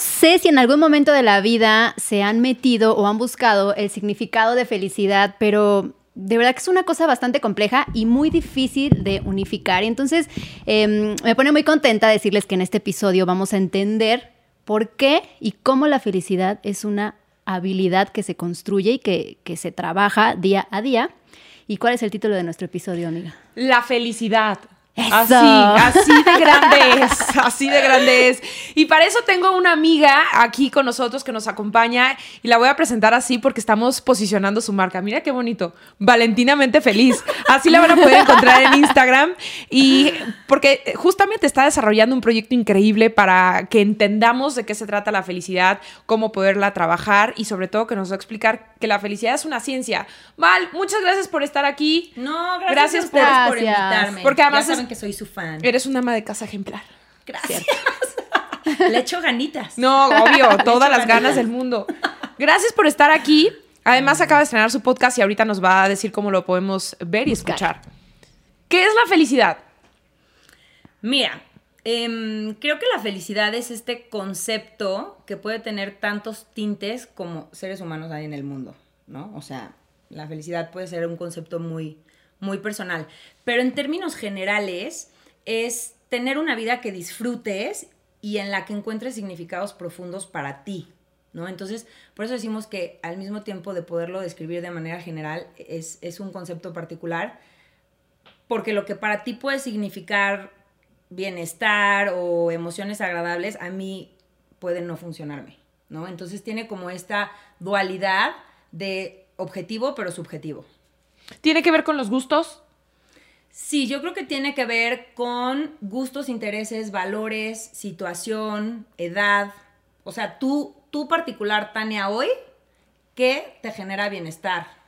sé si en algún momento de la vida se han metido o han buscado el significado de felicidad, pero de verdad que es una cosa bastante compleja y muy difícil de unificar. Entonces em, me pone muy contenta decirles que en este episodio vamos a entender por qué y cómo la felicidad es una habilidad que se construye y que, que se trabaja día a día. ¿Y cuál es el título de nuestro episodio, amiga? La felicidad. Así, así de grande es, así de grande es. Y para eso tengo una amiga aquí con nosotros que nos acompaña y la voy a presentar así porque estamos posicionando su marca. Mira qué bonito, Valentinamente Feliz. Así la van a poder encontrar en Instagram y porque justamente está desarrollando un proyecto increíble para que entendamos de qué se trata la felicidad, cómo poderla trabajar y sobre todo que nos va a explicar que la felicidad es una ciencia. Val, muchas gracias por estar aquí. No, gracias, por, por, invitarme. Porque además que soy su fan. Eres una ama de casa ejemplar. Gracias. Le echo ganitas. No, obvio, todas las ganas del mundo. Gracias por estar aquí. Además, acaba de estrenar su podcast y ahorita nos va a decir cómo lo podemos ver y escuchar. ¿Qué es la felicidad? Mira, em, creo que la felicidad es este concepto que puede tener tantos tintes como seres humanos hay en el mundo, ¿no? O sea, la felicidad puede ser un concepto muy, muy personal. Pero en términos generales, es tener una vida que disfrutes y en la que encuentres significados profundos para ti, ¿no? Entonces, por eso decimos que al mismo tiempo de poderlo describir de manera general, es, es un concepto particular, porque lo que para ti puede significar bienestar o emociones agradables, a mí puede no funcionarme, ¿no? Entonces tiene como esta dualidad de objetivo pero subjetivo. ¿Tiene que ver con los gustos? Sí, yo creo que tiene que ver con gustos, intereses, valores, situación, edad. O sea, tú, tú particular, Tania, hoy, ¿qué te genera bienestar?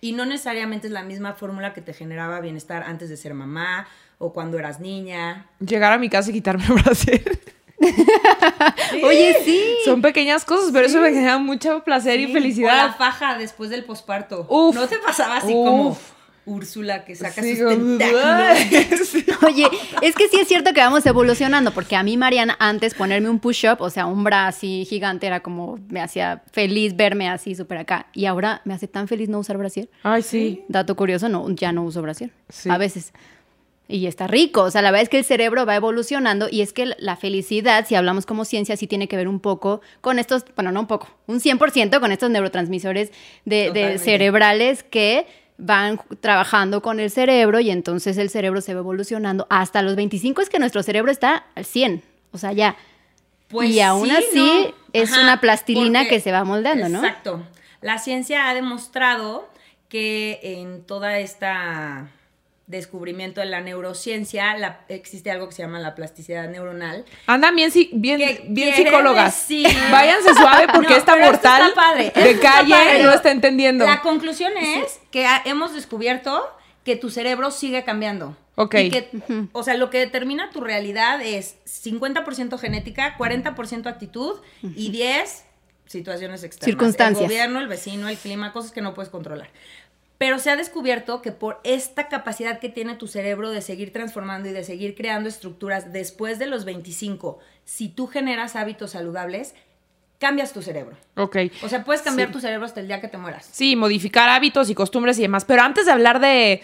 Y no necesariamente es la misma fórmula que te generaba bienestar antes de ser mamá o cuando eras niña. Llegar a mi casa y quitarme el brasier. Oye, sí. Son pequeñas cosas, pero eso me genera mucho placer y felicidad. O la faja después del posparto. ¿No te pasaba así como Úrsula que saca sus tentáculos? Oye, es que sí es cierto que vamos evolucionando, porque a mí, Mariana, antes ponerme un push-up, o sea, un bra así gigante, era como me hacía feliz verme así súper acá. Y ahora me hace tan feliz no usar brasier. Ay, sí. Dato curioso, no, ya no uso brasier. A veces. Y está rico, o sea, la verdad es que el cerebro va evolucionando y es que la felicidad, si hablamos como ciencia, sí tiene que ver un poco con estos, bueno, no un poco, un 100% con estos neurotransmisores de, cerebrales que van trabajando con el cerebro y entonces el cerebro se va evolucionando. Hasta los 25 es que nuestro cerebro está al 100, o sea, ya. Pues y aún así es una plastilina que se va moldando, ¿no? Exacto. La ciencia ha demostrado que en toda esta descubrimiento de la neurociencia, la, existe algo que se llama la plasticidad neuronal. Andan bien, bien, bien psicólogas. Váyanse suave porque esta mortal de calle no está entendiendo. La conclusión es que hemos descubierto que tu cerebro sigue cambiando. Ok. O sea, lo que determina tu realidad es 50% genética, 40% actitud y 10 situaciones externas. Circunstancias. El gobierno, el vecino, el clima, cosas que no puedes controlar. Pero se ha descubierto que por esta capacidad que tiene tu cerebro de seguir transformando y de seguir creando estructuras después de los 25, si tú generas hábitos saludables, cambias tu cerebro. Ok. O sea, puedes cambiar tu cerebro hasta el día que te mueras. Sí, modificar hábitos y costumbres y demás. Pero antes de hablar de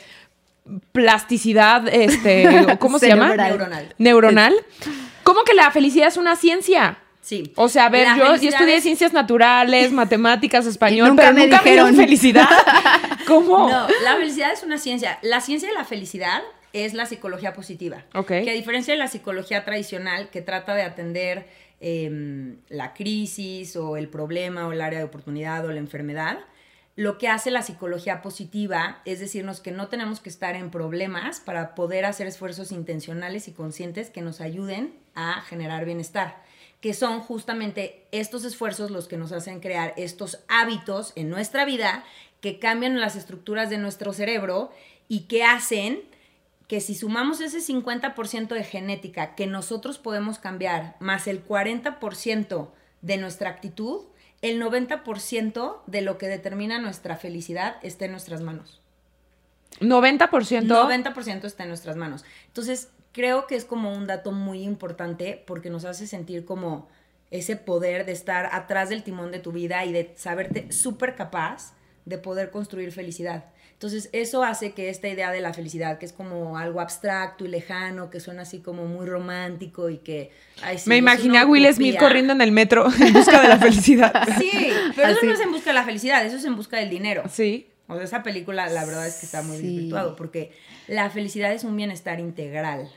plasticidad, este, ¿cómo se llama? Neuronal. Neuronal. ¿Cómo que la felicidad es una ciencia? Sí. O sea, a ver, yo, estudié ciencias naturales, matemáticas, español, pero nunca me dijeron felicidad. ¿Cómo? No, la felicidad es una ciencia. La ciencia de la felicidad es la psicología positiva. Ok. Que a diferencia de la psicología tradicional, que trata de atender em, la crisis o el problema o el área de oportunidad o la enfermedad, lo que hace la psicología positiva es decirnos que no tenemos que estar en problemas para poder hacer esfuerzos intencionales y conscientes que nos ayuden a generar bienestar que son justamente estos esfuerzos los que nos hacen crear estos hábitos en nuestra vida que cambian las estructuras de nuestro cerebro y que hacen que si sumamos ese 50% de genética que nosotros podemos cambiar, más el 40% de nuestra actitud, el 90% de lo que determina nuestra felicidad está en nuestras manos. 90%. 90% está en nuestras manos. Entonces, creo que es como un dato muy importante porque nos hace sentir como ese poder de estar atrás del timón de tu vida y de saberte súper capaz de poder construir felicidad. Entonces, eso hace que esta idea de la felicidad, que es como algo abstracto y lejano, que suena así como muy romántico y que... Me imaginé a Will Smith corriendo en el metro en busca de la felicidad. Sí, pero eso no es en busca de la felicidad, eso es en busca del dinero. Sí. O sea, esa película la verdad es que está muy sí. porque la felicidad es un bienestar integral,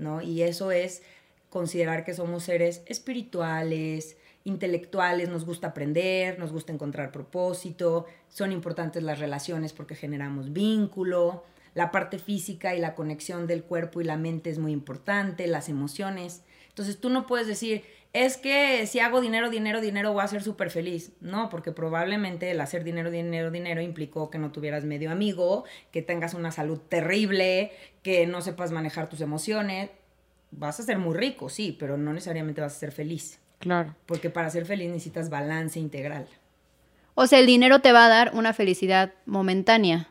¿no? Y eso es considerar que somos seres espirituales, intelectuales, nos gusta aprender, nos gusta encontrar propósito, son importantes las relaciones porque generamos vínculo, la parte física y la conexión del cuerpo y la mente es muy importante, las emociones. Entonces tú no puedes decir, es que si hago dinero, dinero, dinero voy a ser súper feliz. No, porque probablemente el hacer dinero, dinero, dinero implicó que no tuvieras medio amigo, que tengas una salud terrible, que no sepas manejar tus emociones. Vas a ser muy rico, sí, pero no necesariamente vas a ser feliz. Claro. Porque para ser feliz necesitas balance integral. O sea, el dinero te va a dar una felicidad momentánea,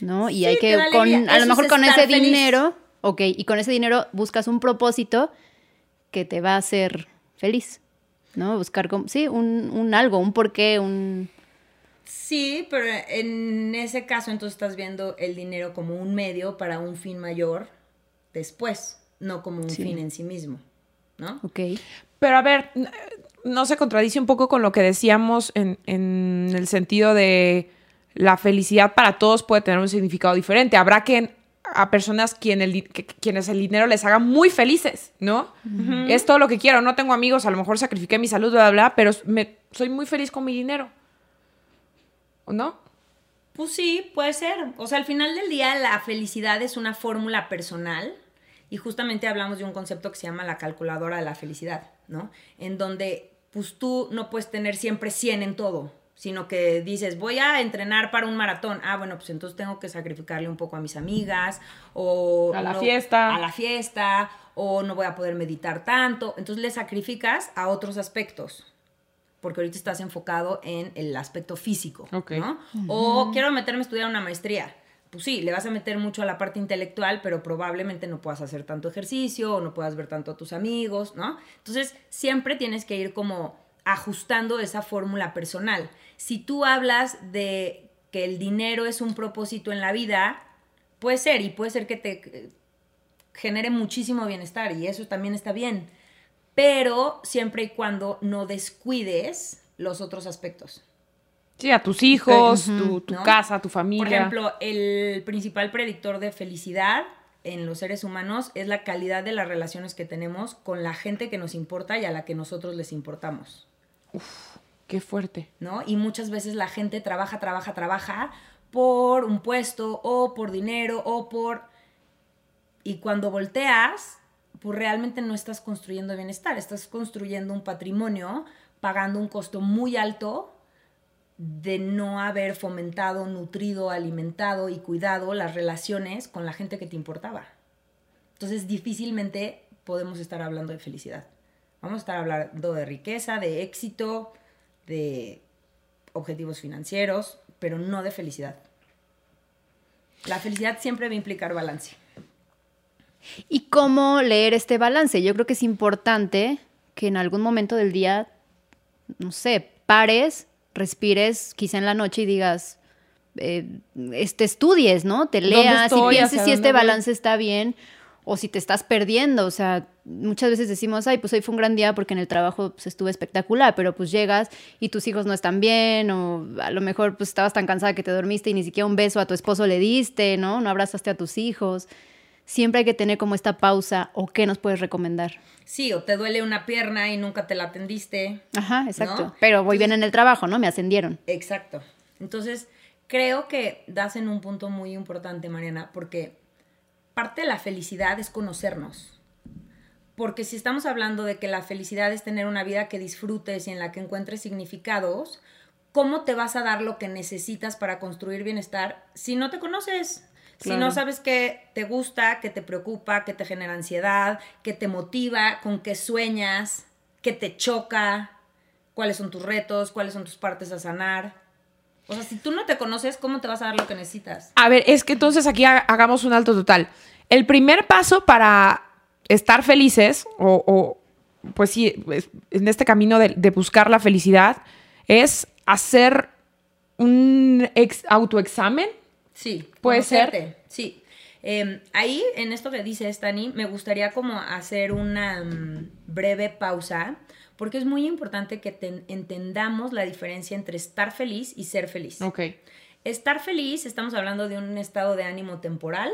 ¿no? Y hay que, con, a lo mejor con ese dinero, ok, y con ese dinero buscas un propósito que te va a hacer feliz, ¿no? Buscar, sí, un, un algo, un porqué, un... Sí, pero en ese caso entonces estás viendo el dinero como un medio para un fin mayor después, no como un fin en sí mismo, ¿no? Ok. Pero a ver, no se contradice un poco con lo que decíamos en, el sentido de la felicidad para todos puede tener un significado diferente. Habrá que a personas quien el, quienes el dinero les haga muy felices, ¿no? Es todo lo que quiero. No tengo amigos, a lo mejor sacrifiqué mi salud, bla, bla, pero me, soy muy feliz con mi dinero. ¿O no? Pues sí, puede ser. O sea, al final del día la felicidad es una fórmula personal y justamente hablamos de un concepto que se llama la calculadora de la felicidad, ¿no? En donde pues tú no puedes tener siempre 100 en todo, sino que dices, voy a entrenar para un maratón. Ah, bueno, pues entonces tengo que sacrificarle un poco a mis amigas o... A la fiesta. A la fiesta, o no voy a poder meditar tanto. Entonces le sacrificas a otros aspectos. Porque ahorita estás enfocado en el aspecto físico, ¿no? O quiero meterme a estudiar una maestría pues sí, le vas a meter mucho a la parte intelectual, pero probablemente no puedas hacer tanto ejercicio o no puedas ver tanto a tus amigos, ¿no? Entonces, siempre tienes que ir como ajustando esa fórmula personal. Si tú hablas de que el dinero es un propósito en la vida, puede ser y puede ser que te eh, genere muchísimo bienestar y eso también está bien, pero siempre y cuando no descuides los otros aspectos. Sí, a tus hijos, tu, casa, tu familia. Por ejemplo, el principal predictor de felicidad en los seres humanos es la calidad de las relaciones que tenemos con la gente que nos importa y a la que nosotros les importamos. Uf, qué fuerte. ¿No? Y muchas veces la gente trabaja, trabaja, trabaja por un puesto o por dinero o por... Y cuando volteas, pues realmente no estás construyendo bienestar, estás construyendo un patrimonio pagando un costo muy alto de no haber fomentado, nutrido, alimentado y cuidado las relaciones con la gente que te importaba. Entonces difícilmente podemos estar hablando de felicidad. Vamos a estar hablando de riqueza, de éxito, de objetivos financieros, pero no de felicidad. La felicidad siempre va a implicar balance. ¿Y cómo leer este balance? Yo creo que es importante que en algún momento del día, no sé, pares respires quizá en la noche y digas, eh, este, estudies, ¿no? Te leas y pienses si este balance está bien o si te estás perdiendo. O sea, muchas veces decimos, ay, pues hoy fue un gran día porque en el trabajo pues, estuvo espectacular, pero pues llegas y tus hijos no están bien o a lo mejor pues estabas tan cansada que te dormiste y ni siquiera un beso a tu esposo le diste, ¿no? No abrazaste a tus hijos siempre hay que tener como esta pausa o qué nos puedes recomendar. Sí, o te duele una pierna y nunca te la atendiste. Ajá, exacto. Pero voy bien en el trabajo, ¿no? Me ascendieron. Exacto. Entonces, creo que das en un punto muy importante, Mariana, porque parte de la felicidad es conocernos. Porque si estamos hablando de que la felicidad es tener una vida que disfrutes y en la que encuentres significados, ¿cómo te vas a dar lo que necesitas para construir bienestar si no te conoces? Si no sabes qué te gusta, qué te preocupa, qué te genera ansiedad, qué te motiva, con qué sueñas, qué te choca, cuáles son tus retos, cuáles son tus partes a sanar. O sea, si tú no te conoces, ¿cómo te vas a dar lo que necesitas? A ver, es que entonces aquí hagamos un alto total. El primer paso para estar felices o, pues sí, en este camino de, buscar la felicidad, es hacer un autoexamen. Sí. Puede ser. Sí. Em, ahí, en esto que dice Stani, me gustaría como hacer una mm, breve pausa, porque es muy importante que entendamos la diferencia entre estar feliz y ser feliz. Ok. Estar feliz, estamos hablando de un estado de ánimo temporal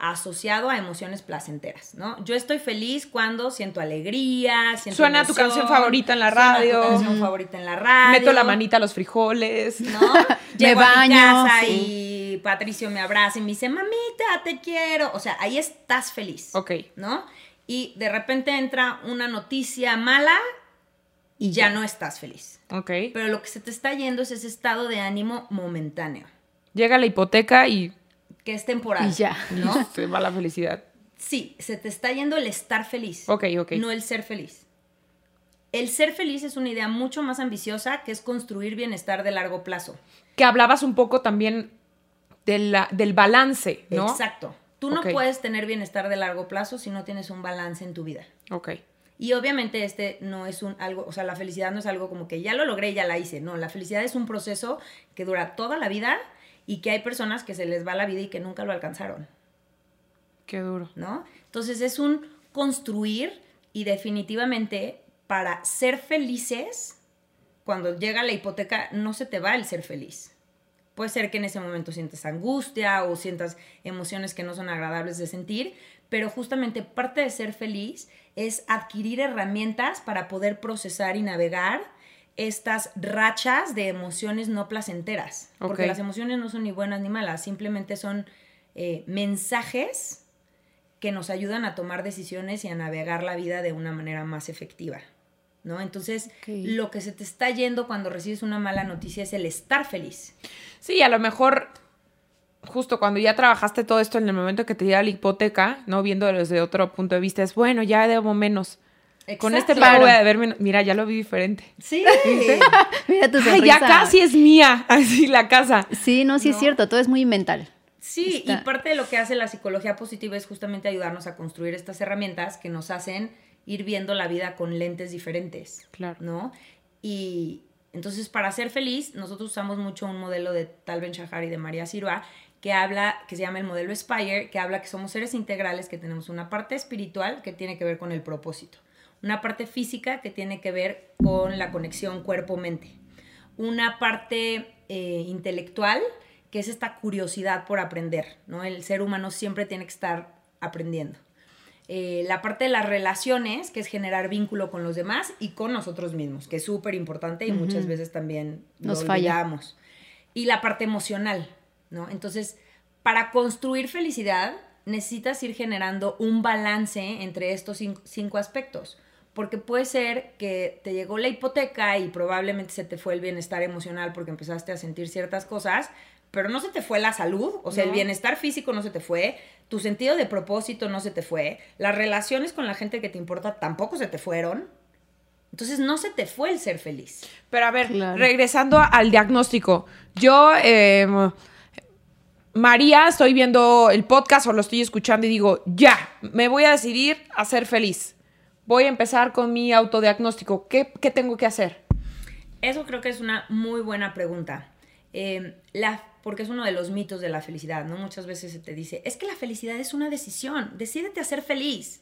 asociado a emociones placenteras, ¿no? Yo estoy feliz cuando siento alegría, siento Suena tu canción favorita en la radio. tu canción favorita en la radio. Meto la manita a los frijoles. ¿No? Llego a mi casa y Patricio me abraza y me dice, mamita, te quiero. O sea, ahí estás feliz. Ok. ¿No? Y de repente entra una noticia mala y ya no estás feliz. Ok. Pero lo que se te está yendo es ese estado de ánimo momentáneo. Llega la hipoteca y que es temporal. Y ya. ¿no? Se va la felicidad. Sí, se te está yendo el estar feliz. Ok, ok. No el ser feliz. El ser feliz es una idea mucho más ambiciosa que es construir bienestar de largo plazo. Que hablabas un poco también del balance, ¿no? Exacto. Tú no puedes tener bienestar de largo plazo si no tienes un balance en tu vida. Ok. Y obviamente este no es un algo, o sea, la felicidad no es algo como que ya lo logré, ya la hice. No, la felicidad es un proceso que dura toda la vida y que hay personas que se les va la vida y que nunca lo alcanzaron. Qué duro. ¿No? Entonces es un construir y definitivamente para ser felices, cuando llega la hipoteca, no se te va el ser feliz. Puede ser que en ese momento sientas angustia o sientas emociones que no son agradables de sentir, pero justamente parte de ser feliz es adquirir herramientas para poder procesar y navegar estas rachas de emociones no placenteras. Porque las emociones no son ni buenas ni malas, simplemente son eh, mensajes que nos ayudan a tomar decisiones y a navegar la vida de una manera más efectiva. ¿No? Entonces, lo que se te está yendo cuando recibes una mala noticia es el estar feliz. Sí, a lo mejor justo cuando ya trabajaste todo esto en el momento que te llega la hipoteca, ¿no? Viendo desde otro punto de vista, es bueno, ya debo menos. Con este pago voy a verme. Mira, ya lo vi diferente. Sí. Mira tu Ay, ya casi es mía. Así la casa. Sí, no, sí es cierto. Todo es muy mental. Sí, y parte de lo que hace la psicología positiva es justamente ayudarnos a construir estas herramientas que nos hacen ir viendo la vida con lentes diferentes. Claro. ¿No? Y entonces, para ser feliz, nosotros usamos mucho un modelo de Tal Ben Shahar y de María Sirva que habla, que se llama el modelo Spire, que habla que somos seres integrales, que tenemos una parte espiritual que tiene que ver con el propósito una parte física que tiene que ver con la conexión cuerpo-mente, una parte eh, intelectual que es esta curiosidad por aprender, ¿no? El ser humano siempre tiene que estar aprendiendo. Eh, la parte de las relaciones, que es generar vínculo con los demás y con nosotros mismos, que es súper importante y muchas veces también nos fallamos. Y la parte emocional, ¿no? Entonces, para construir felicidad, necesitas ir generando un balance entre estos cinco aspectos porque puede ser que te llegó la hipoteca y probablemente se te fue el bienestar emocional porque empezaste a sentir ciertas cosas, pero no se te fue la salud, o sea, el bienestar físico no se te fue, tu sentido de propósito no se te fue, las relaciones con la gente que te importa tampoco se te fueron. Entonces no se te fue el ser feliz. Pero a ver, regresando al diagnóstico, yo, em, María, estoy viendo el podcast o lo estoy escuchando y digo, ya, me voy a decidir a ser feliz voy a empezar con mi autodiagnóstico. ¿Qué, tengo que hacer? Eso creo que es una muy buena pregunta. Em, la, porque es uno de los mitos de la felicidad, ¿no? Muchas veces se te dice, es que la felicidad es una decisión, decídete a ser feliz.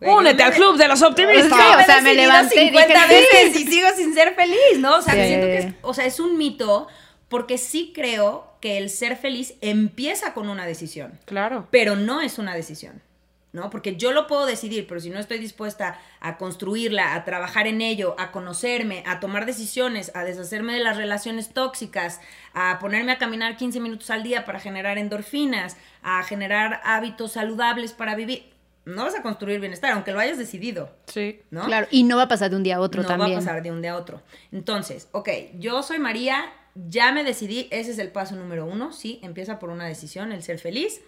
Únete al club de los optimistas. o sea, me levanté 50 veces y sigo sin ser feliz, ¿no? O sea, siento que es, o sea, es un mito porque sí creo que el ser feliz empieza con una decisión. Claro. Pero no es una decisión. ¿no? Porque yo lo puedo decidir, pero si no estoy dispuesta a construirla, a trabajar en ello, a conocerme, a tomar decisiones, a deshacerme de las relaciones tóxicas, a ponerme a caminar 15 minutos al día para generar endorfinas, a generar hábitos saludables para vivir, no vas a construir bienestar, aunque lo hayas decidido. Sí. ¿no? Claro, y no va a pasar de un día a otro también. No va a pasar de un día a otro. Entonces, ok, yo soy María, ya me decidí, ese es el paso número uno, sí, empieza por una decisión, el ser feliz.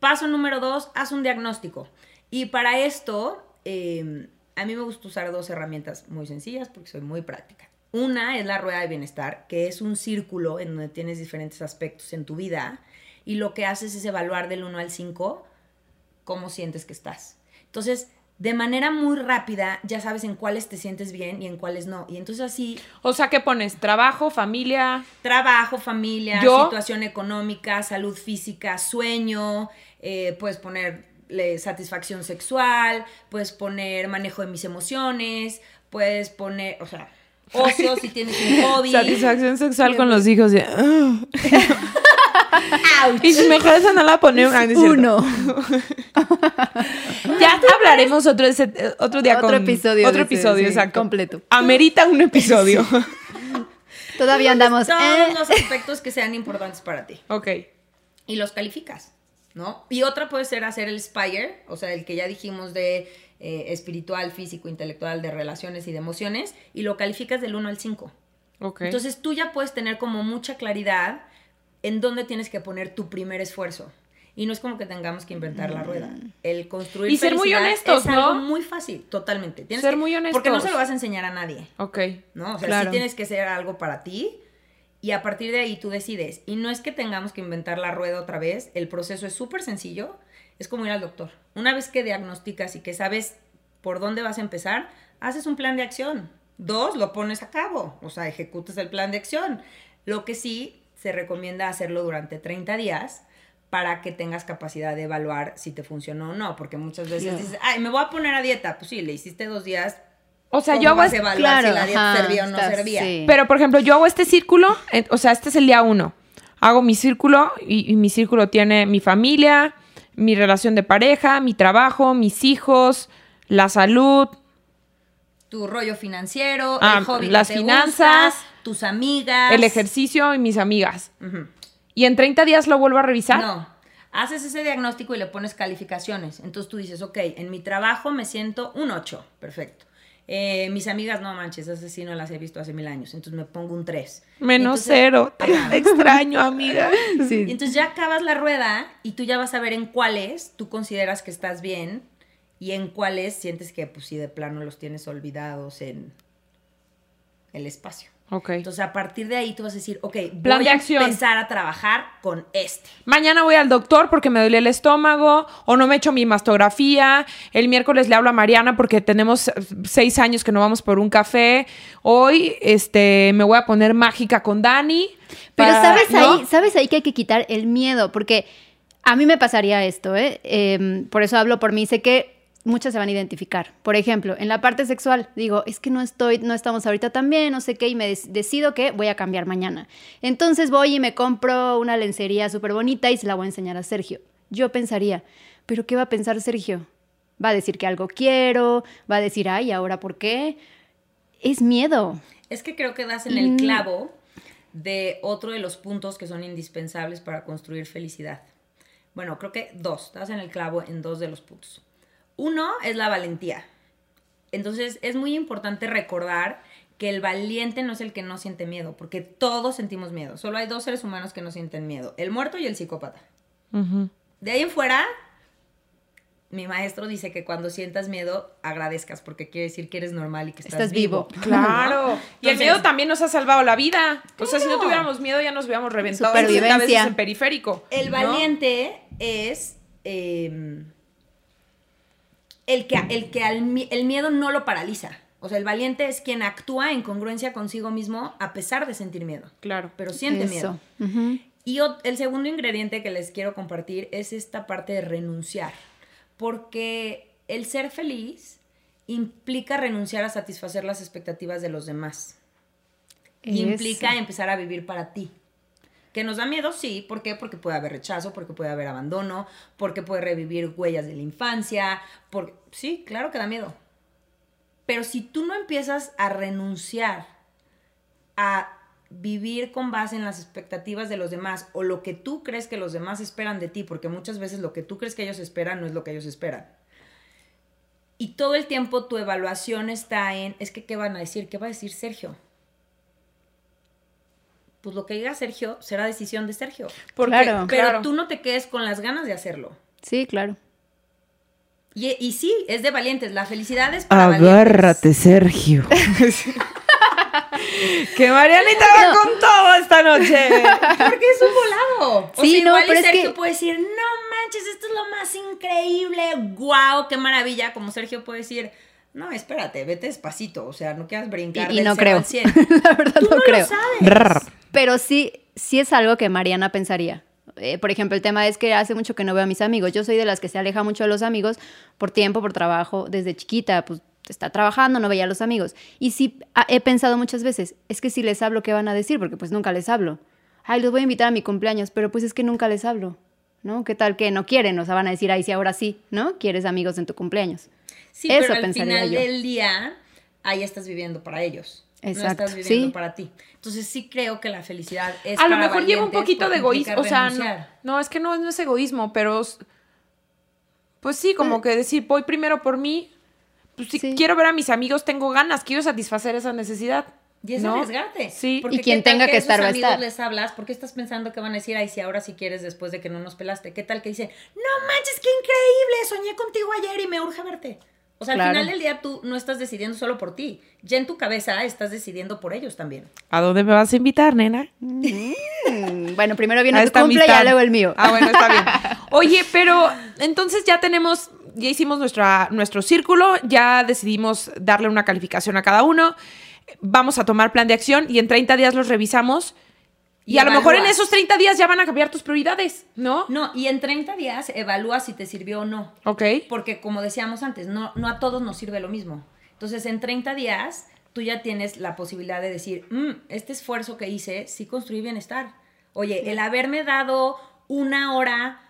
Paso número dos, haz un diagnóstico. Y para esto, em, a mí me gusta usar dos herramientas muy sencillas porque soy muy práctica. Una es la rueda de bienestar, que es un círculo en donde tienes diferentes aspectos en tu vida y lo que haces es evaluar del 1 al 5 cómo sientes que estás. Entonces, de manera muy rápida ya sabes en cuáles te sientes bien y en cuáles no. Y entonces así... O sea, ¿qué pones? ¿Trabajo, familia? Trabajo, familia, situación económica, salud física, sueño, eh, puedes poner satisfacción sexual, puedes poner manejo de mis emociones, puedes poner, o sea, ocio si tienes un hobby. Satisfacción sexual con los hijos. Y mejor esa no la ponemos. Uno. ya hablaremos otro, otro día otro episodio. Otro episodio, exacto. Completo. Amerita un episodio. Todavía andamos. Todos eh. los aspectos que sean importantes para ti. Ok. Y los calificas, ¿no? Y otra puede ser hacer el Spire, o sea, el que ya dijimos de eh, espiritual, físico, intelectual, de relaciones y de emociones, y lo calificas del 1 al 5. Ok. Entonces tú ya puedes tener como mucha claridad en dónde tienes que poner tu primer esfuerzo. Y no es como que tengamos que inventar la rueda. Mm. El construir y ser muy honestos, es algo muy fácil, totalmente. Tienes ser muy honestos. Porque no se lo vas a enseñar a nadie. Ok. ¿No? O sea, sí tienes que ser algo para ti y a partir de ahí tú decides. Y no es que tengamos que inventar la rueda otra vez, el proceso es súper sencillo, es como ir al doctor. Una vez que diagnosticas y que sabes por dónde vas a empezar, haces un plan de acción. Dos, lo pones a cabo, o sea, ejecutas el plan de acción. Lo que sí se recomienda hacerlo durante 30 días para que tengas capacidad de evaluar si te funcionó o no, porque muchas veces dices, ay, me voy a poner a dieta, pues sí, le hiciste dos días. O sea, yo hago vas a evaluar si la dieta servía o no servía. Pero, por ejemplo, yo hago este círculo, o sea, este es el día uno. Hago mi círculo y, mi círculo tiene mi familia, mi relación de pareja, mi trabajo, mis hijos, la salud. Tu rollo financiero, el ah, hobby las finanzas tus amigas. El ejercicio y mis amigas. ¿Y en 30 días lo vuelvo a revisar? No. Haces ese diagnóstico y le pones calificaciones. Entonces tú dices, ok, en mi trabajo me siento un 8. Perfecto. Eh, mis amigas, no manches, esas sí no las he visto hace mil años. Entonces me pongo un 3. Menos cero. extraño, amiga. Entonces ya acabas la rueda y tú ya vas a ver en cuáles tú consideras que estás bien y en cuáles sientes que, pues, si de plano los tienes olvidados en el espacio. Entonces, a partir de ahí tú vas a decir, ok, Plan voy de acción. a empezar a trabajar con este. Mañana voy al doctor porque me duele el estómago o no me he hecho mi mastografía. El miércoles le hablo a Mariana porque tenemos seis años que no vamos por un café. Hoy este, me voy a poner mágica con Dani. Pero sabes ahí, sabes ahí que hay que quitar el miedo porque a mí me pasaría esto, ¿eh? Em, por eso hablo por mí. Sé que muchas se van a identificar. Por ejemplo, en la parte sexual, digo, es que no estoy, no estamos ahorita tan bien, no sé qué, y me decido que voy a cambiar mañana. Entonces voy y me compro una lencería súper bonita y se la voy a enseñar a Sergio. Yo pensaría, ¿pero qué va a pensar Sergio? Va a decir que algo quiero, va a decir, ay, ¿ahora por qué? Es miedo. Es que creo que das en el mm. clavo de otro de los puntos que son indispensables para construir felicidad. Bueno, creo que dos, das en el clavo en dos de los puntos. Uno es la valentía. Entonces es muy importante recordar que el valiente no es el que no siente miedo, porque todos sentimos miedo. Solo hay dos seres humanos que no sienten miedo, el muerto y el psicópata. De ahí en fuera, mi maestro dice que cuando sientas miedo, agradezcas, porque quiere decir que eres normal y que estás, vivo. Claro. y el miedo también nos ha salvado la vida. O sea, si no tuviéramos miedo, ya nos hubiéramos reventado veces en periférico. El valiente es... Em, el que, el, que el miedo no lo paraliza. O sea, el valiente es quien actúa en congruencia consigo mismo a pesar de sentir miedo. Claro. Pero siente miedo. Y el segundo ingrediente que les quiero compartir es esta parte de renunciar. Porque el ser feliz implica renunciar a satisfacer las expectativas de los demás. implica empezar a vivir para ti. Que nos da miedo, sí. ¿Por qué? Porque puede haber rechazo, porque puede haber abandono, porque puede revivir huellas de la infancia. Por... Sí, claro que da miedo. Pero si tú no empiezas a renunciar a vivir con base en las expectativas de los demás o lo que tú crees que los demás esperan de ti, porque muchas veces lo que tú crees que ellos esperan no es lo que ellos esperan. Y todo el tiempo tu evaluación está en, es que, ¿qué van a decir? ¿Qué va a decir Sergio? Pues lo que diga Sergio será decisión de Sergio. claro, pero tú no te quedes con las ganas de hacerlo. Sí, claro. Y, y sí, es de valientes. La felicidad es para Agárrate, Sergio. que Marianita va con todo esta noche. Porque es un volado. O sí, sea, no, igual pero Sergio que... puede decir, no manches, esto es lo más increíble, wow, qué maravilla. Como Sergio puede decir, no, espérate, vete despacito, o sea, no quieras brincar. Y, no creo. La verdad no, creo. Pero sí, sí es algo que Mariana pensaría. Eh, por ejemplo, el tema es que hace mucho que no veo a mis amigos. Yo soy de las que se aleja mucho de los amigos por tiempo, por trabajo. Desde chiquita, pues está trabajando, no veía a los amigos. Y sí he pensado muchas veces, es que si les hablo, ¿qué van a decir? Porque pues nunca les hablo. Ay, los voy a invitar a mi cumpleaños, pero pues es que nunca les hablo. ¿No? ¿Qué tal que no quieren? O sea, van a decir, ay, sí, ahora sí, ¿no? Quieres amigos en tu cumpleaños. Sí, pero al final del día, ahí estás viviendo para ellos. Exacto. No estás viviendo para ti. Entonces sí creo que la felicidad es... A lo mejor lleva un poquito de egoísmo. O sea, no, es que no, no, es egoísmo, pero... Pues sí, como mm. que decir, voy primero por mí. Pues si quiero ver a mis amigos, tengo ganas, quiero satisfacer esa necesidad. Y es arriesgarte. Sí. Porque y quien tenga que, estar va a estar. les hablas, ¿por qué estás pensando que van a decir, ay, si ahora sí quieres después de que no nos pelaste? ¿Qué tal que dicen, no manches, qué increíble, soñé contigo ayer y me urge verte? O sea, al final del día tú no estás decidiendo solo por ti. Ya en tu cabeza estás decidiendo por ellos también. ¿A dónde me vas a invitar, nena? Mm. bueno, primero viene tu cumple y luego el mío. Ah, bueno, está bien. Oye, pero entonces ya tenemos, ya hicimos nuestra, nuestro círculo, ya decidimos darle una calificación a cada uno. Vamos a tomar plan de acción y en 30 días los revisamos y, a lo mejor en esos 30 días ya van a cambiar tus prioridades, ¿no? No, y en 30 días evalúas si te sirvió o no. Ok. Porque como decíamos antes, no, no a todos nos sirve lo mismo. Entonces, en 30 días tú ya tienes la posibilidad de decir, mm, este esfuerzo que hice sí construí bienestar. Oye, el haberme dado una hora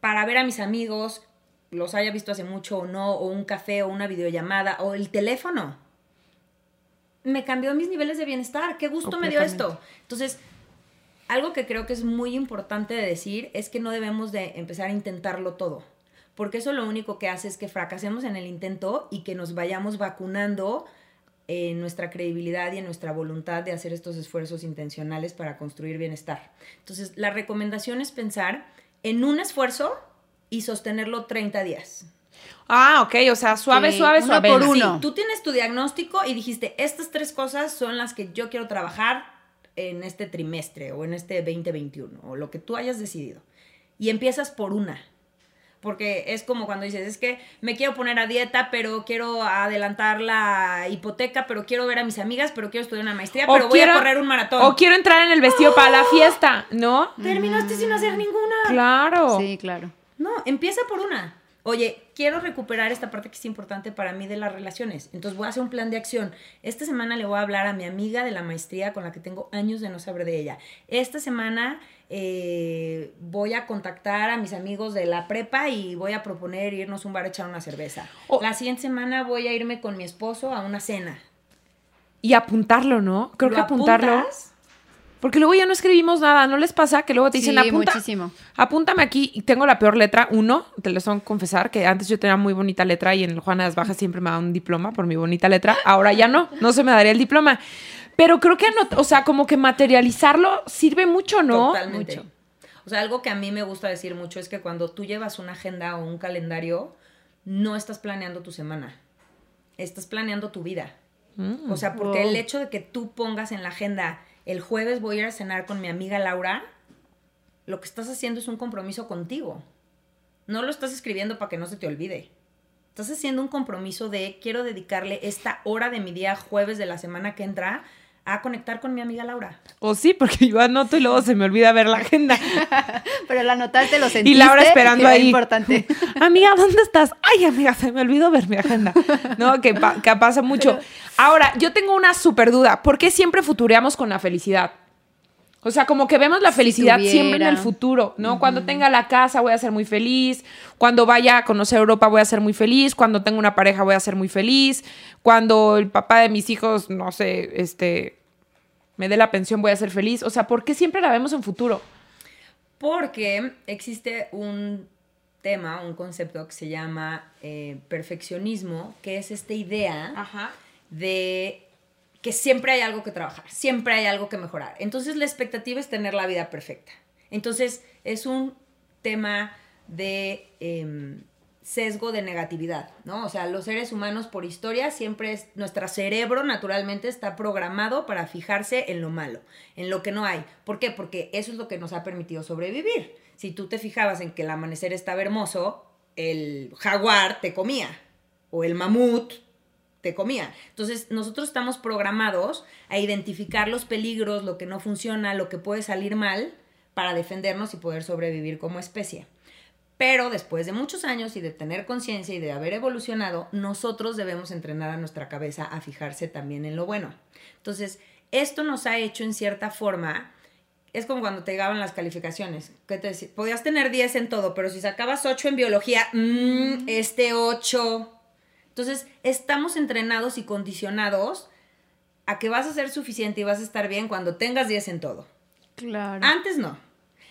para ver a mis amigos, los haya visto hace mucho o no, o un café o una videollamada, o el teléfono, me cambió mis niveles de bienestar. Qué gusto me dio esto. Entonces, algo que creo que es muy importante de decir es que no debemos de empezar a intentarlo todo, porque eso lo único que hace es que fracasemos en el intento y que nos vayamos vacunando en nuestra credibilidad y en nuestra voluntad de hacer estos esfuerzos intencionales para construir bienestar. Entonces, la recomendación es pensar en un esfuerzo y sostenerlo 30 días. Ah, ok, o sea, suave, suave, suave. por uno. tú tienes tu diagnóstico y dijiste, estas tres cosas son las que yo quiero trabajar en este trimestre o en este 2021 o lo que tú hayas decidido. Y empiezas por una. Porque es como cuando dices, es que me quiero poner a dieta, pero quiero adelantar la hipoteca, pero quiero ver a mis amigas, pero quiero estudiar una maestría, pero voy a correr un maratón. O quiero entrar en el vestido para la fiesta, ¿no? Terminaste sin hacer ninguna. Claro. Sí, claro. No, empieza por una oye, quiero recuperar esta parte que es importante para mí de las relaciones. Entonces voy a hacer un plan de acción. Esta semana le voy a hablar a mi amiga de la maestría con la que tengo años de no saber de ella. Esta semana eh, voy a contactar a mis amigos de la prepa y voy a proponer irnos a un bar a echar una cerveza. la siguiente semana voy a irme con mi esposo a una cena. Y apuntarlo, ¿no? Creo que apuntarlo. Porque luego ya no escribimos nada, ¿no les pasa? Que luego te dicen, sí, muchísimo. apúntame aquí. Y tengo la peor letra, uno, te lo son confesar, que antes yo tenía muy bonita letra y en el Juana de las Bajas siempre me da un diploma por mi bonita letra. Ahora ya no, no se me daría el diploma. Pero creo que, no, o sea, como que materializarlo sirve mucho, ¿no? Totalmente. O sea, algo que a mí me gusta decir mucho es que cuando tú llevas una agenda o un calendario, no estás planeando tu semana, estás planeando tu vida. Mm. o sea, porque el hecho de que tú pongas en la agenda el jueves voy a ir a cenar con mi amiga Laura, lo que estás haciendo es un compromiso contigo. No lo estás escribiendo para que no se te olvide. Estás haciendo un compromiso de quiero dedicarle esta hora de mi día jueves de la semana que entra a conectar con mi amiga Laura. O sí, porque yo anoto y luego se me olvida ver la agenda. Pero la anotaste, lo sentiste. Y Laura esperando ahí. importante. amiga, ¿dónde estás? Ay, amiga, se me olvidó ver mi agenda. No, que, que pasa mucho. Ahora, yo tengo una súper duda. ¿Por qué siempre futureamos con la felicidad? O sea, como que vemos la felicidad siempre en el futuro, ¿no? Cuando tenga la casa voy a ser muy feliz, cuando vaya a conocer Europa voy a ser muy feliz, cuando tenga una pareja voy a ser muy feliz, cuando el papá de mis hijos, no sé, este, me dé la pensión voy a ser feliz. O sea, ¿por qué siempre la vemos en futuro? Porque existe un tema, un concepto que se llama eh, perfeccionismo, que es esta idea de que siempre hay algo que trabajar, siempre hay algo que mejorar. Entonces la expectativa es tener la vida perfecta. Entonces es un tema de em, sesgo de negatividad, ¿no? O sea, los seres humanos por historia siempre es, nuestro cerebro naturalmente está programado para fijarse en lo malo, en lo que no hay. ¿Por qué? Porque eso es lo que nos ha permitido sobrevivir. Si tú te fijabas en que el amanecer estaba hermoso, el jaguar te comía o el mamut te comía. Entonces, nosotros estamos programados a identificar los peligros, lo que no funciona, lo que puede salir mal para defendernos y poder sobrevivir como especie. Pero después de muchos años y de tener conciencia y de haber evolucionado, nosotros debemos entrenar a nuestra cabeza a fijarse también en lo bueno. Entonces, esto nos ha hecho en cierta forma, es como cuando te llegaban las calificaciones, que te podías tener 10 en todo, pero si sacabas 8 en biología, mmm, este 8. Entonces, estamos entrenados y condicionados a que vas a ser suficiente y vas a estar bien cuando tengas 10 en todo. Claro. Antes no.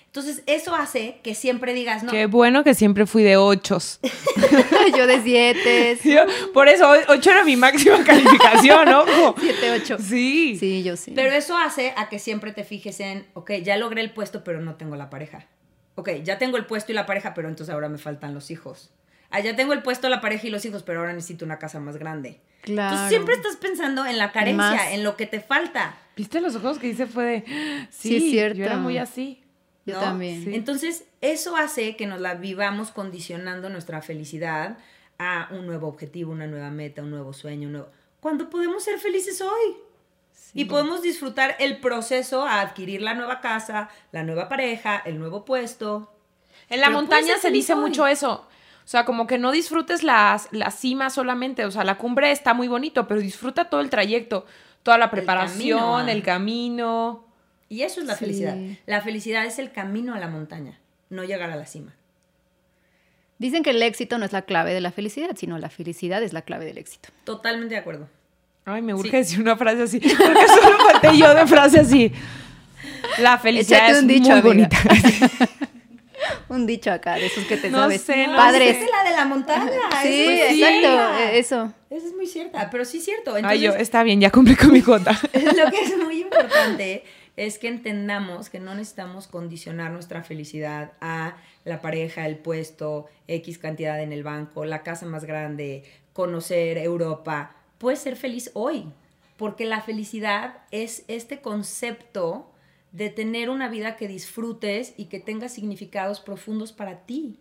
Entonces, eso hace que siempre digas, no. Qué bueno que siempre fui de ochos. yo de siete. por eso, ocho era mi máxima calificación, ¿no? Siete, ocho. Sí. Sí, yo sí. Pero eso hace a que siempre te fijes en, ok, ya logré el puesto, pero no tengo la pareja. Ok, ya tengo el puesto y la pareja, pero entonces ahora me faltan los hijos. Ah, ya tengo el puesto, la pareja y los hijos, pero ahora necesito una casa más grande. Claro. Entonces siempre estás pensando en la carencia, en lo que te falta. ¿Viste los ojos que hice fue de, sí, es cierto. Yo era muy así. Yo también. Entonces, eso hace que nos la vivamos condicionando nuestra felicidad a un nuevo objetivo, una nueva meta, un nuevo sueño, un nuevo... cuando podemos ser felices hoy. Y podemos disfrutar el proceso a adquirir la nueva casa, la nueva pareja, el nuevo puesto. En la montaña se dice mucho eso. O sea, como que no disfrutes las, la cima solamente. O sea, la cumbre está muy bonito, pero disfruta todo el trayecto, toda la preparación, el camino. Y eso es la felicidad. La felicidad es el camino a la montaña, no llegar a la cima. Dicen que el éxito no es la clave de la felicidad, sino la felicidad es la clave del éxito. Totalmente de acuerdo. Ay, me urge decir una frase así. Porque solo falté yo de frase así. La felicidad es muy bonita. un dicho acá, de esos que te sabes. Sé, no Padres. Es la de la montaña. Sí, exacto, eso. Eso es muy cierta, pero sí es cierto. Ay, yo, está bien, ya cumplí con mi cuota. lo que es muy importante es que entendamos que no necesitamos condicionar nuestra felicidad a la pareja, el puesto, X cantidad en el banco, la casa más grande, conocer Europa. Puedes ser feliz hoy, porque la felicidad es este concepto de tener una vida que disfrutes y que tenga significados profundos para ti.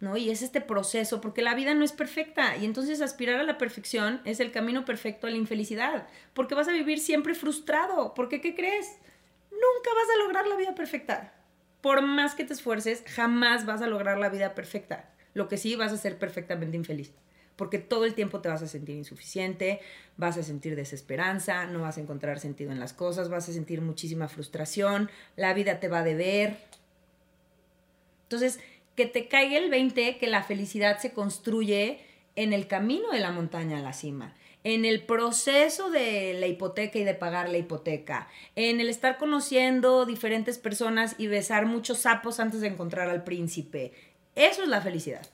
¿no? Y es este proceso, porque la vida no es perfecta y entonces aspirar a la perfección es el camino perfecto a la infelicidad, porque vas a vivir siempre frustrado, porque ¿qué crees? Nunca vas a lograr la vida perfecta. Por más que te esfuerces, jamás vas a lograr la vida perfecta. Lo que sí vas a ser perfectamente infeliz, porque todo el tiempo te vas a sentir insuficiente, vas a sentir desesperanza, no vas a encontrar sentido en las cosas, vas a sentir muchísima frustración, la vida te va a deber. Entonces, que te caiga el 20 que la felicidad se construye en el camino de la montaña a la cima, en el proceso de la hipoteca y de pagar la hipoteca, en el estar conociendo diferentes personas y besar muchos sapos antes de encontrar al príncipe. Eso es la felicidad.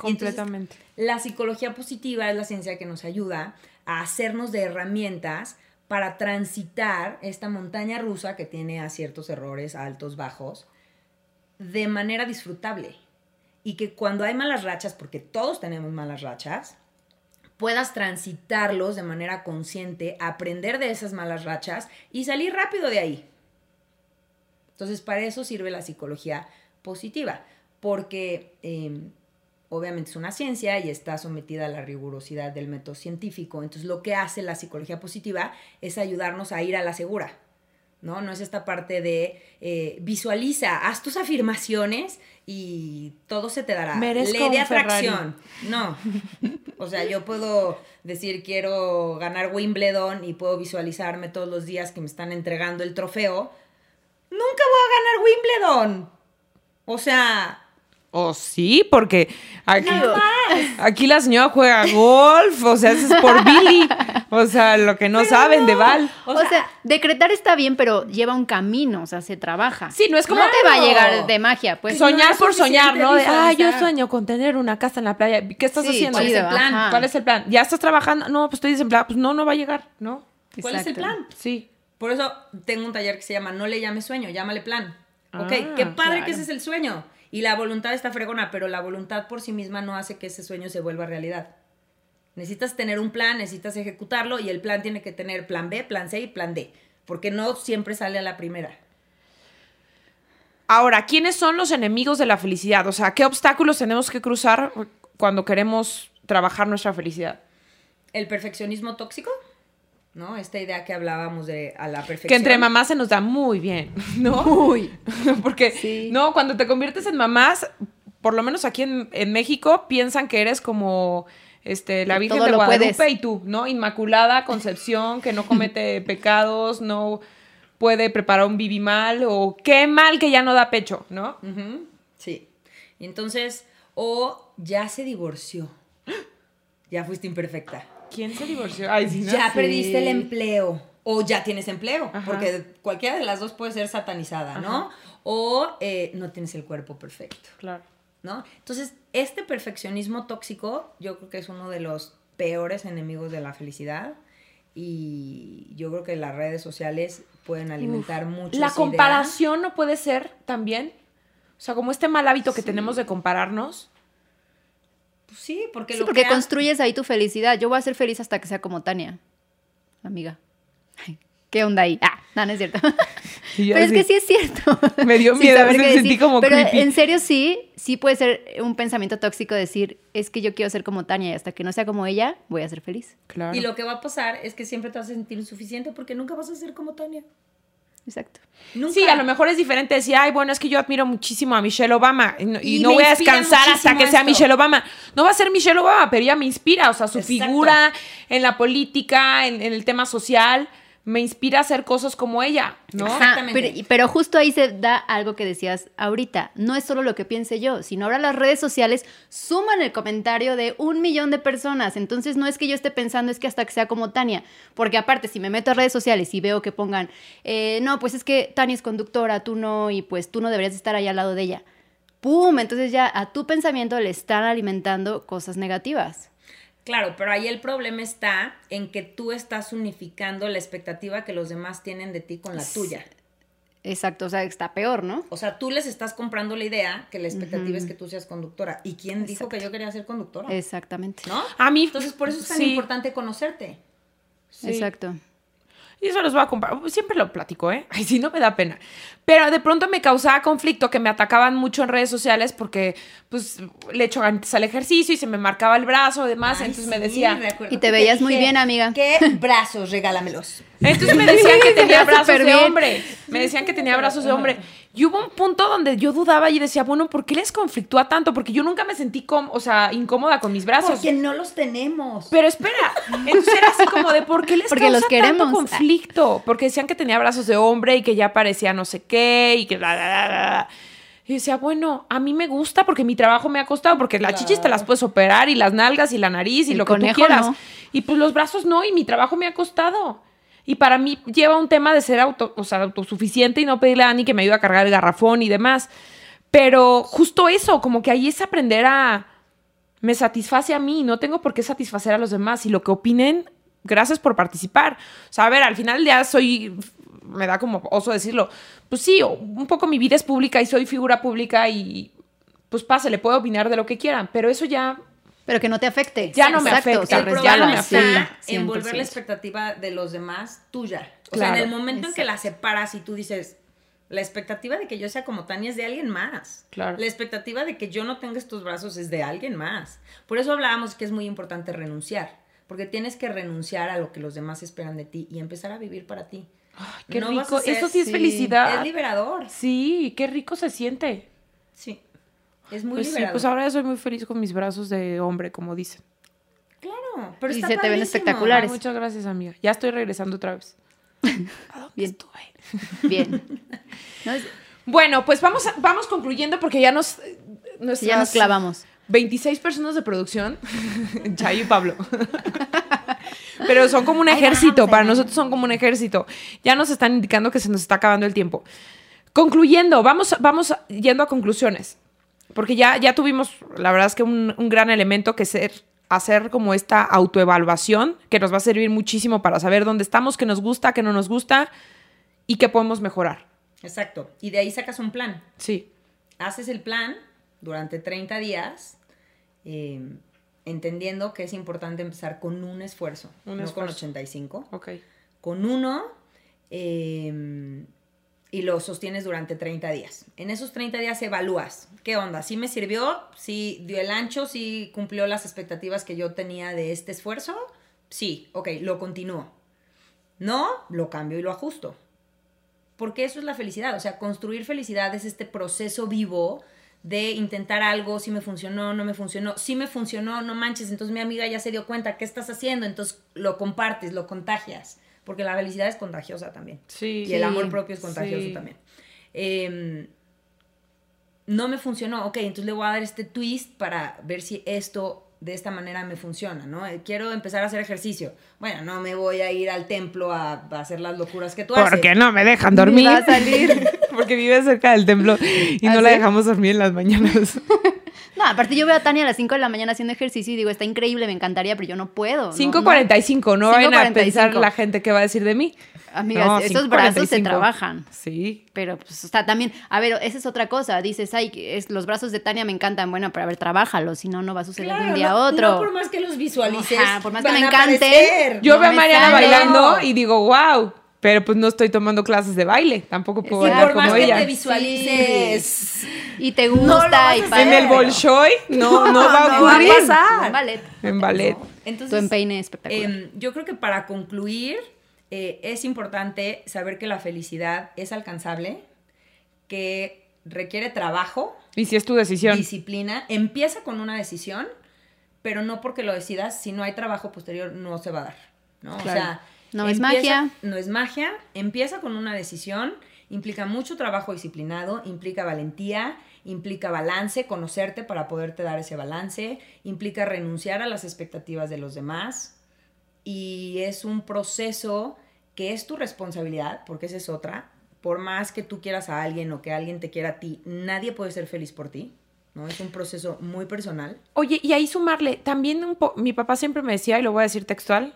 Completamente. la psicología positiva es la ciencia que nos ayuda a hacernos de herramientas para transitar esta montaña rusa que tiene a ciertos errores altos, bajos, de manera disfrutable. Y que cuando hay malas rachas, porque todos tenemos malas rachas, puedas transitarlos de manera consciente, aprender de esas malas rachas y salir rápido de ahí. Entonces, para eso sirve la psicología positiva, porque em, obviamente es una ciencia y está sometida a la rigurosidad del método científico. Entonces, lo que hace la psicología positiva es ayudarnos a ir a la segura ¿no? No es esta parte de eh, visualiza, haz tus afirmaciones y todo se te dará. Merezco Ley de atracción. No. O sea, yo puedo decir quiero ganar Wimbledon y puedo visualizarme todos los días que me están entregando el trofeo. Nunca voy a ganar Wimbledon. O sea, o sí, porque aquí, aquí la señora juega golf, o sea, eso es por Billy. O sea, lo que no saben de Val. O, sea, decretar está bien, pero lleva un camino, o sea, se trabaja. Sí, no es como. No te va a llegar de magia, pues. Soñar por soñar, ¿no? ah, yo sueño con tener una casa en la playa. ¿Qué estás haciendo? ¿Cuál es el plan? ¿Cuál es el plan? ¿Ya estás trabajando? No, pues estoy desempleada. Pues no, no va a llegar, ¿no? ¿Cuál es el plan? Sí. Por eso tengo un taller que se llama No le llames sueño, llámale plan. ok, qué ah, padre que ese es el sueño Y la voluntad está fregona, pero la voluntad por sí misma no hace que ese sueño se vuelva realidad. Necesitas tener un plan, necesitas ejecutarlo y el plan tiene que tener plan B, plan C y plan D, porque no siempre sale a la primera. Ahora, ¿quiénes son los enemigos de la felicidad? O sea, ¿qué obstáculos tenemos que cruzar cuando queremos trabajar nuestra felicidad? El perfeccionismo tóxico, ¿no? Esta idea que hablábamos de a la perfección. Que entre mamás se nos da muy bien, ¿no? Uy. Porque, no, cuando te conviertes en mamás, por lo menos aquí en, en México, piensan que eres como este, la Virgen de Guadalupe y tú, ¿no? Inmaculada Concepción, que no comete pecados, no puede preparar un bibi mal, o qué mal que ya no da pecho, ¿no? Sí. Y entonces, o ya se divorció. Ya fuiste imperfecta. ¿Quién se divorció? ya perdiste el empleo. O ya tienes empleo. Porque cualquiera de las dos puede ser satanizada, ¿no? O eh, no tienes el cuerpo perfecto. Claro. ¿no? Entonces, este perfeccionismo tóxico yo creo que es uno de los peores enemigos de la felicidad y yo creo que las redes sociales pueden alimentar mucho. La comparación no puede ser también, o sea, como este mal hábito que tenemos de compararnos. Pues sí, porque lo porque construyes ahí tu felicidad. Yo voy a ser feliz hasta que sea como Tania, amiga. ¿Qué onda ahí? Ah, no, no es cierto. Pero es que sí es cierto. Me dio miedo, me sentí como Pero en serio sí, sí puede ser un pensamiento tóxico decir, es que yo quiero ser como Tania y hasta que no sea como ella, voy a ser feliz. Claro. Y lo que va a pasar es que siempre te vas a sentir insuficiente porque nunca vas a ser como Tania. Exacto. Sí, a lo mejor es diferente decir, ay, bueno, es que yo admiro muchísimo a Michelle Obama y, no voy a descansar hasta que sea Michelle Obama. No va a ser Michelle Obama, pero ella me inspira, o sea, su figura en la política, en el tema social me inspira a hacer cosas como ella, ¿no? Exactamente. Pero, justo ahí se da algo que decías ahorita. No es solo lo que piense yo, sino ahora las redes sociales suman el comentario de un millón de personas. Entonces no es que yo esté pensando, es que hasta que sea como Tania. Porque aparte, si me meto a redes sociales y veo que pongan, eh, no, pues es que Tania es conductora, tú no, y pues tú no deberías estar ahí al lado de ella. ¡Pum! Entonces ya a tu pensamiento le están alimentando cosas negativas. Claro, pero ahí el problema está en que tú estás unificando la expectativa que los demás tienen de ti con la tuya. Exacto, o sea, está peor, ¿no? O sea, tú les estás comprando la idea que la expectativa es que tú seas conductora. ¿Y quién dijo que yo quería ser conductora? Exactamente. ¿No? A mí. Entonces, por eso es tan importante conocerte. Exacto. Y eso los voy a comprar. Siempre lo platico, ¿eh? Ay, sí, no me da pena. Pero de pronto me causaba conflicto que me atacaban mucho en redes sociales porque, pues, le echo antes al ejercicio y se me marcaba el brazo y demás. entonces me decía. Y te veías muy bien, amiga. ¿Qué brazos? Regálamelos. Entonces me decían que tenía brazos de hombre. Me decían que tenía brazos de hombre. Y hubo un punto donde yo dudaba y decía, bueno, ¿por qué les conflictúa tanto? Porque yo nunca me sentí o sea, incómoda con mis brazos. Porque no los tenemos. Pero espera, entonces era así como de, ¿por qué les Porque causa los queremos. tanto conflicto? Porque decían que tenía brazos de hombre y que ya parecía no sé qué y que... Bla, Y decía, bueno, a mí me gusta porque mi trabajo me ha costado, porque las chichis te las puedes operar y las nalgas y la nariz y lo que tú quieras. Y pues los brazos no, y mi trabajo me ha costado. Y para mí lleva un tema de ser auto, o sea, autosuficiente y no pedirle a Dani que me ayude a cargar el garrafón y demás. Pero justo eso, como que ahí es aprender a... Me satisface a mí, no tengo por qué satisfacer a los demás. Y lo que opinen, gracias por participar. O sea, a ver, al final ya soy... Me da como oso decirlo. Pues sí, un poco mi vida es pública y soy figura pública y pues pase, le puedo opinar de lo que quieran, pero eso ya pero que no te afecte. Ya no me afecta. El ya no me afecta. Envolver la expectativa de los demás tuya. O sea, en el momento en que la separas y tú dices, la expectativa de que yo sea como Tania es de alguien más. Claro. La expectativa de que yo no tenga estos brazos es de alguien más. Por eso hablábamos que es muy importante renunciar. Porque tienes que renunciar a lo que los demás esperan de ti y empezar a vivir para ti. Ay, qué rico. Eso sí es felicidad. Es liberador. Sí, qué rico se siente. Sí. Es muy pues pues ahora soy muy feliz con mis brazos de hombre, como dicen. Claro, pero y se te ven espectaculares. muchas gracias, amiga. Ya estoy regresando otra vez. Bien. Bien. Bueno, pues vamos, vamos concluyendo porque ya nos, ya nos clavamos. 26 personas de producción, Chayo y Pablo. Pero son como un ejército, para nosotros son como un ejército. Ya nos están indicando que se nos está acabando el tiempo. Concluyendo, vamos, vamos yendo a conclusiones porque ya, ya tuvimos, la verdad es que un, gran elemento que ser hacer como esta autoevaluación que nos va a servir muchísimo para saber dónde estamos, qué nos gusta, qué no nos gusta y qué podemos mejorar. Exacto. Y de ahí sacas un plan. Sí. haces el plan durante 30 días, eh, entendiendo que es importante empezar con un esfuerzo, no con 85. Ok. Con uno, eh, y lo sostienes durante 30 días. En esos 30 días evalúas, ¿qué onda? ¿Sí me sirvió? ¿Sí dio el ancho? ¿Sí cumplió las expectativas que yo tenía de este esfuerzo? Sí, ok, lo continúo. No, lo cambio y lo ajusto. Porque eso es la felicidad. O sea, construir felicidad es este proceso vivo de intentar algo, si me funcionó, no me funcionó, si me funcionó, no manches, entonces mi amiga ya se dio cuenta, ¿qué estás haciendo? Entonces lo compartes, lo contagias porque la felicidad es contagiosa también. Sí. Y el amor propio es contagioso también. Em, no me funcionó, ok, entonces le voy a dar este twist para ver si esto de esta manera me funciona, ¿no? Eh, quiero empezar a hacer ejercicio. Bueno, no me voy a ir al templo a, hacer las locuras que tú haces. Porque no me dejan dormir. Va a salir. Porque vive cerca del templo y no ¿Ah, la dejamos dormir en las mañanas. No, aparte yo veo a Tania a las 5 de la mañana haciendo ejercicio y digo, está increíble, me encantaría, pero yo no puedo. 5.45, no, no, no vayan a pensar la gente que va a decir de mí. Amigas, estos brazos se trabajan. Sí. Pero, pues, o sea, también, a ver, esa es otra cosa. Dices, ay, es, los brazos de Tania me encantan. Bueno, pero a ver, trabájalo, si no, no va a suceder de un día a otro. No por más que los visualices. por más que me encante. Yo veo a Mariana bailando y digo, wow, pero pues no estoy tomando clases de baile, tampoco puedo sí, bailar como ella. Que te visualices y te gusta y En el Bolshoi no, no, va a ocurrir. En ballet. En ballet. Entonces, tu empeine espectacular. Em, yo creo que para concluir eh, es importante saber que la felicidad es alcanzable, que requiere trabajo. Y si es tu decisión. Disciplina. Empieza con una decisión, pero no porque lo decidas, si no hay trabajo posterior no se va a dar. ¿no? O sea, no es magia. No es magia. Empieza con una decisión. Implica mucho trabajo disciplinado, implica valentía, implica balance, conocerte para poderte dar ese balance, implica renunciar a las expectativas de los demás y es un proceso que es tu responsabilidad, porque esa es otra. Por más que tú quieras a alguien o que alguien te quiera a ti, nadie puede ser feliz por ti. ¿no? Es un proceso muy personal. Oye, y ahí sumarle, también un mi papá siempre me decía, y lo voy a decir textual,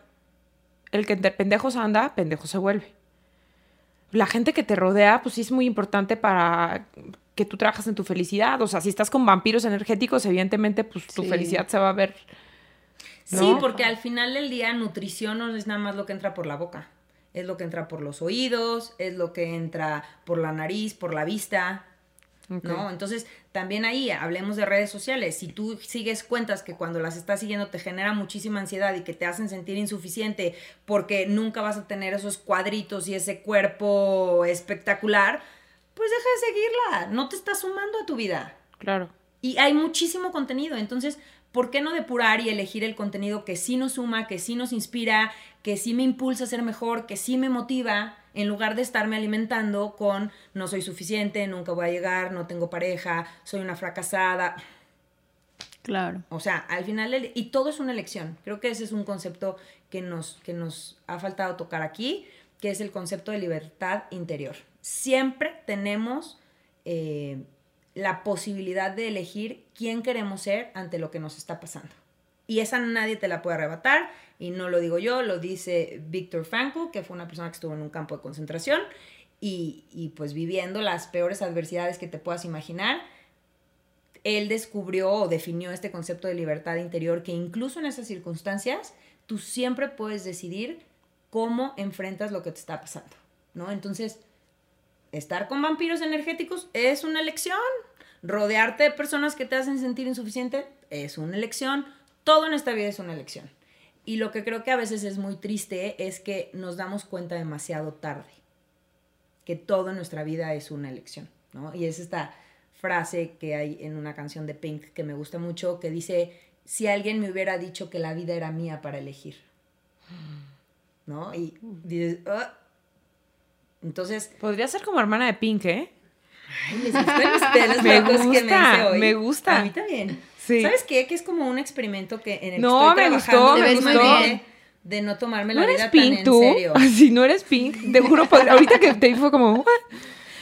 el que entre pendejos anda, pendejo se vuelve. La gente que te rodea, pues sí es muy importante para que tú trabajas en tu felicidad. O sea, si estás con vampiros energéticos, evidentemente, pues tu felicidad se va a ver. Sí, porque al final del día, nutrición no es nada más lo que entra por la boca. Es lo que entra por los oídos, es lo que entra por la nariz, por la vista. ¿No? Entonces, también ahí hablemos de redes sociales. Si tú sigues cuentas que cuando las estás siguiendo te genera muchísima ansiedad y que te hacen sentir insuficiente porque nunca vas a tener esos cuadritos y ese cuerpo espectacular, pues deja de seguirla. No te está sumando a tu vida. Claro. Y hay muchísimo contenido. Entonces, ¿por qué no depurar y elegir el contenido que sí nos suma, que sí nos inspira, que sí me impulsa a ser mejor, que sí me motiva? En lugar de estarme alimentando con no soy suficiente, nunca voy a llegar, no tengo pareja, soy una fracasada. Claro. O sea, al final, y todo es una elección. Creo que ese es un concepto que nos, que nos ha faltado tocar aquí, que es el concepto de libertad interior. Siempre tenemos eh, la posibilidad de elegir quién queremos ser ante lo que nos está pasando. Y esa nadie te la puede arrebatar, y no lo digo yo, lo dice Víctor Frankl, que fue una persona que estuvo en un campo de concentración y, y pues viviendo las peores adversidades que te puedas imaginar, él descubrió o definió este concepto de libertad interior que incluso en esas circunstancias tú siempre puedes decidir cómo enfrentas lo que te está pasando, ¿no? Entonces, estar con vampiros energéticos es una elección. Rodearte de personas que te hacen sentir insuficiente es una elección todo en esta vida es una elección. Y lo que creo que a veces es muy triste es que nos damos cuenta demasiado tarde, que todo en nuestra vida es una elección, ¿no? Y es esta frase que hay en una canción de Pink que me gusta mucho, que dice, si alguien me hubiera dicho que la vida era mía para elegir, ¿no? Y dices, ah". entonces... Podría ser como hermana de Pink, ¿eh? Ay, les me gusta, me, me gusta. A mí también. ¿Sabes qué? Que es como un experimento que en el no, que estoy me gustó, me gustó. De, no tomarme la vida pink, tan tú? en serio. Si no eres pink, te juro, ahorita que te fue como...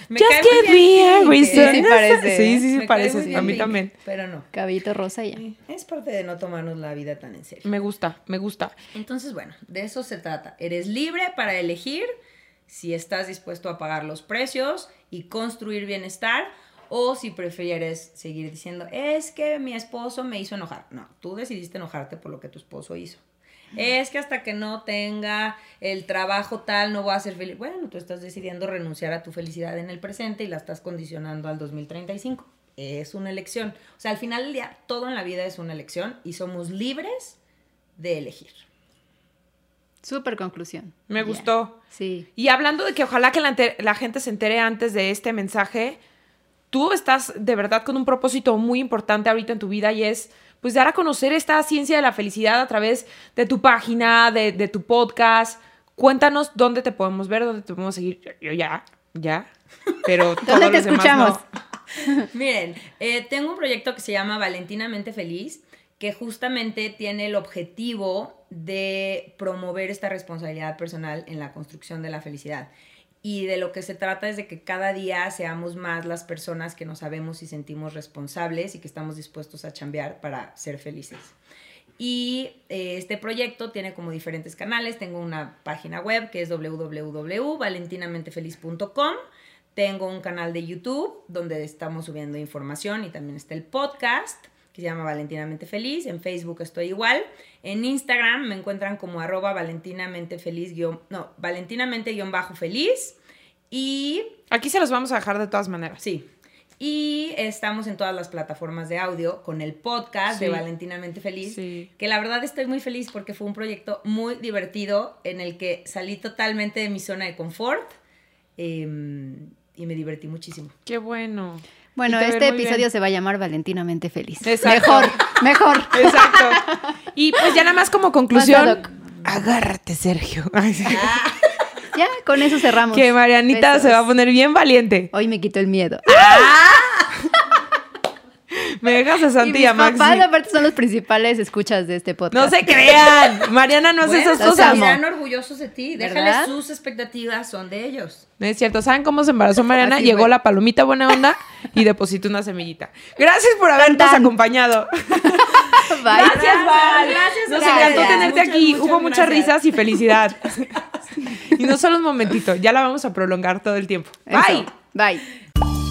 Me Just give me a reason. Sí, sí parece. Sí, sí, sí parece. A mí también. Pero no. Cabito rosa ya. Es parte de no tomarnos la vida tan en serio. Me gusta, me gusta. Entonces, bueno, de eso se trata. Eres libre para elegir si estás dispuesto a pagar los precios y construir bienestar o si prefieres seguir diciendo, es que mi esposo me hizo enojar. No, tú decidiste enojarte por lo que tu esposo hizo. Es que hasta que no tenga el trabajo tal no voy a ser feliz. Bueno, tú estás decidiendo renunciar a tu felicidad en el presente y la estás condicionando al 2035. Es una elección. O sea, al final del día, todo en la vida es una elección y somos libres de elegir. Súper conclusión. Me gustó. Sí. Y hablando de que ojalá que la, gente se entere antes de este mensaje, tú estás de verdad con un propósito muy importante ahorita en tu vida y es pues dar a conocer esta ciencia de la felicidad a través de tu página, de, tu podcast. Cuéntanos dónde te podemos ver, dónde te podemos seguir. Yo ya, ya, pero ¿Dónde te escuchamos? Miren, eh, tengo un proyecto que se llama Valentinamente Feliz que justamente tiene el objetivo de promover esta responsabilidad personal en la construcción de la felicidad. Y de lo que se trata es de que cada día seamos más las personas que nos sabemos y sentimos responsables y que estamos dispuestos a chambear para ser felices. Y eh, este proyecto tiene como diferentes canales. Tengo una página web que es www.valentinamentefeliz.com. Tengo un canal de YouTube donde estamos subiendo información y también está el podcast que se llama Valentinamente Feliz. En Facebook estoy igual. En Instagram me encuentran como arroba valentinamente feliz, no, valentinamente guion bajo feliz. Y... Aquí se los vamos a dejar de todas maneras. Sí. Y estamos en todas las plataformas de audio con el podcast de Valentinamente Feliz, que la verdad estoy muy feliz porque fue un proyecto muy divertido en el que salí totalmente de mi zona de confort em, y me divertí muchísimo. Qué bueno. Bueno, este episodio se va a llamar Valentinamente Feliz. Mejor, mejor. Exacto. Y pues ya nada más como conclusión. Agárrate, Sergio. Ya, con eso cerramos. Que Marianita se va a poner bien valiente. Hoy me quito el miedo. ¡Ah! Me dejas a Santi y, a Maxi. papás, aparte, son los principales escuchas de este podcast. No se crean. Mariana no hace esas cosas. Están orgullosos de ti. Déjales sus expectativas, son de ellos. No es cierto. ¿Saben cómo se embarazó Mariana? Llegó la palomita buena onda y depositó una semillita. Gracias por habernos acompañado. Gracias, Val. Gracias, Nos encantó tenerte aquí. Hubo muchas risas y felicidad. y no solo un momentito, ya la vamos a prolongar todo el tiempo. Bye. Bye.